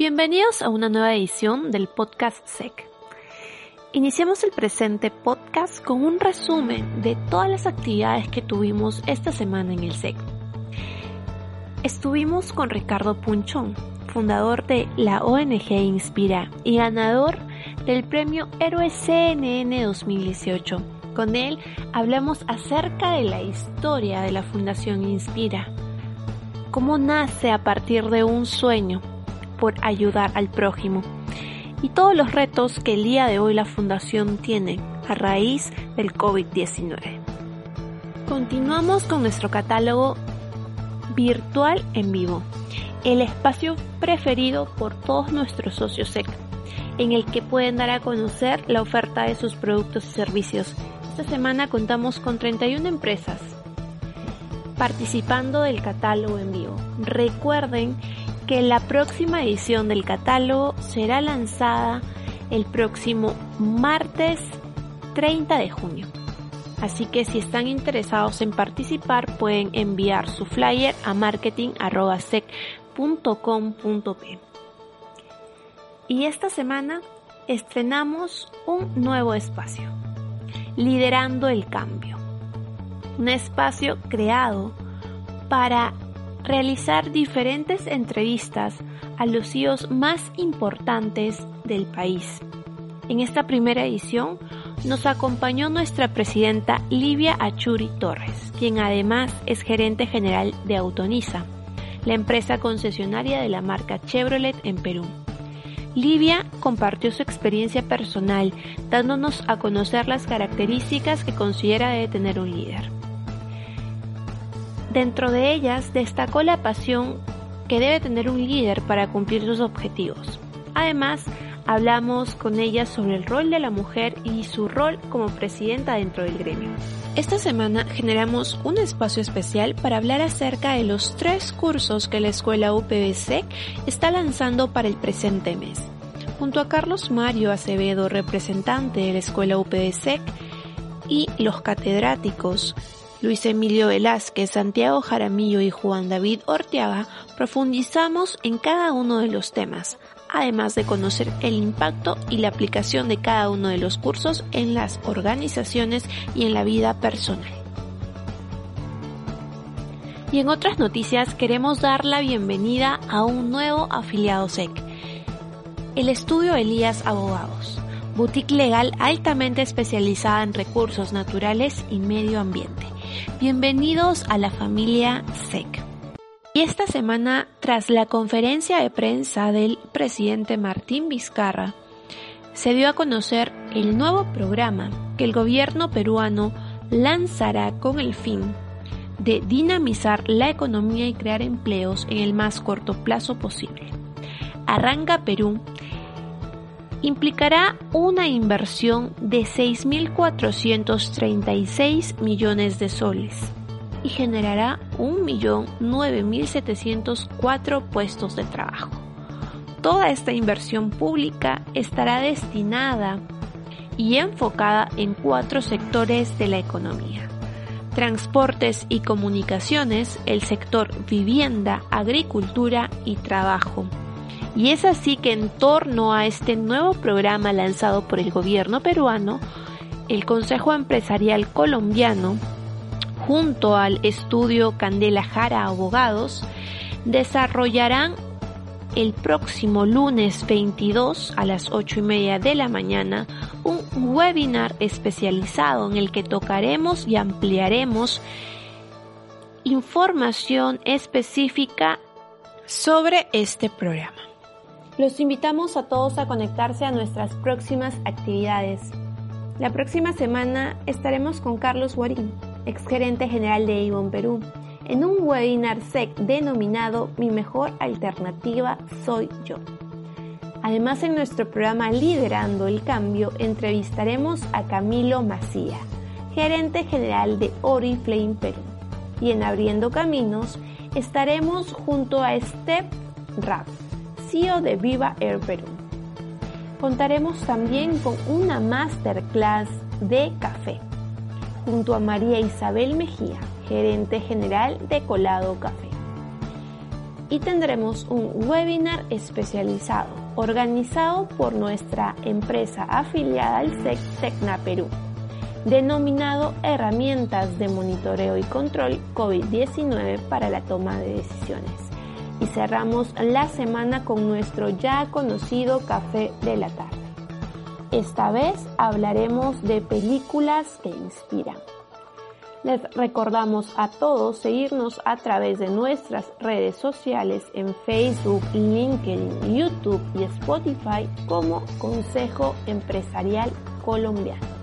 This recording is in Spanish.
Bienvenidos a una nueva edición del podcast SEC. Iniciamos el presente podcast con un resumen de todas las actividades que tuvimos esta semana en el SEC. Estuvimos con Ricardo Punchón, fundador de la ONG Inspira y ganador del premio Héroe CNN 2018. Con él hablamos acerca de la historia de la Fundación Inspira, cómo nace a partir de un sueño por ayudar al prójimo y todos los retos que el día de hoy la Fundación tiene a raíz del COVID-19. Continuamos con nuestro catálogo virtual en vivo, el espacio preferido por todos nuestros socios SEC, en el que pueden dar a conocer la oferta de sus productos y servicios. Esta semana contamos con 31 empresas participando del catálogo en vivo. Recuerden que la próxima edición del catálogo será lanzada el próximo martes 30 de junio. Así que si están interesados en participar pueden enviar su flyer a marketing.sec.com.p. Y esta semana estrenamos un nuevo espacio, Liderando el Cambio. Un espacio creado para realizar diferentes entrevistas a los CEOs más importantes del país. En esta primera edición nos acompañó nuestra presidenta Livia Achuri Torres, quien además es gerente general de Autonisa, la empresa concesionaria de la marca Chevrolet en Perú. Livia compartió su experiencia personal, dándonos a conocer las características que considera debe tener un líder. Dentro de ellas destacó la pasión que debe tener un líder para cumplir sus objetivos. Además, hablamos con ella sobre el rol de la mujer y su rol como presidenta dentro del gremio. Esta semana generamos un espacio especial para hablar acerca de los tres cursos que la escuela UPBC está lanzando para el presente mes. Junto a Carlos Mario Acevedo, representante de la escuela UPBC, y los catedráticos Luis Emilio Velázquez, Santiago Jaramillo y Juan David Orteaga profundizamos en cada uno de los temas, además de conocer el impacto y la aplicación de cada uno de los cursos en las organizaciones y en la vida personal. Y en otras noticias queremos dar la bienvenida a un nuevo afiliado SEC, el estudio Elías Abogados boutique legal altamente especializada en recursos naturales y medio ambiente. Bienvenidos a la familia SEC. Y esta semana, tras la conferencia de prensa del presidente Martín Vizcarra, se dio a conocer el nuevo programa que el gobierno peruano lanzará con el fin de dinamizar la economía y crear empleos en el más corto plazo posible. Arranca Perú implicará una inversión de 6.436 millones de soles y generará 1.009.704 puestos de trabajo. Toda esta inversión pública estará destinada y enfocada en cuatro sectores de la economía. Transportes y comunicaciones, el sector vivienda, agricultura y trabajo y es así que en torno a este nuevo programa lanzado por el gobierno peruano, el Consejo Empresarial Colombiano, junto al estudio Candela Jara Abogados, desarrollarán el próximo lunes 22 a las 8 y media de la mañana un webinar especializado en el que tocaremos y ampliaremos información específica sobre este programa. Los invitamos a todos a conectarse a nuestras próximas actividades. La próxima semana estaremos con Carlos Guarín, exgerente general de Ivon Perú, en un webinar SEC denominado Mi mejor alternativa soy yo. Además, en nuestro programa Liderando el Cambio entrevistaremos a Camilo Macía, gerente general de Oriflame Perú. Y en Abriendo Caminos estaremos junto a Steph Raff, CEO de Viva Air Perú. Contaremos también con una masterclass de café junto a María Isabel Mejía, gerente general de Colado Café. y tendremos un webinar especializado organizado por nuestra empresa afiliada al SEC Tecna Perú, denominado Herramientas de Monitoreo y Control COVID-19 para la toma de decisiones. Y cerramos la semana con nuestro ya conocido café de la tarde. Esta vez hablaremos de películas que inspiran. Les recordamos a todos seguirnos a través de nuestras redes sociales en Facebook, LinkedIn, YouTube y Spotify como Consejo Empresarial Colombiano.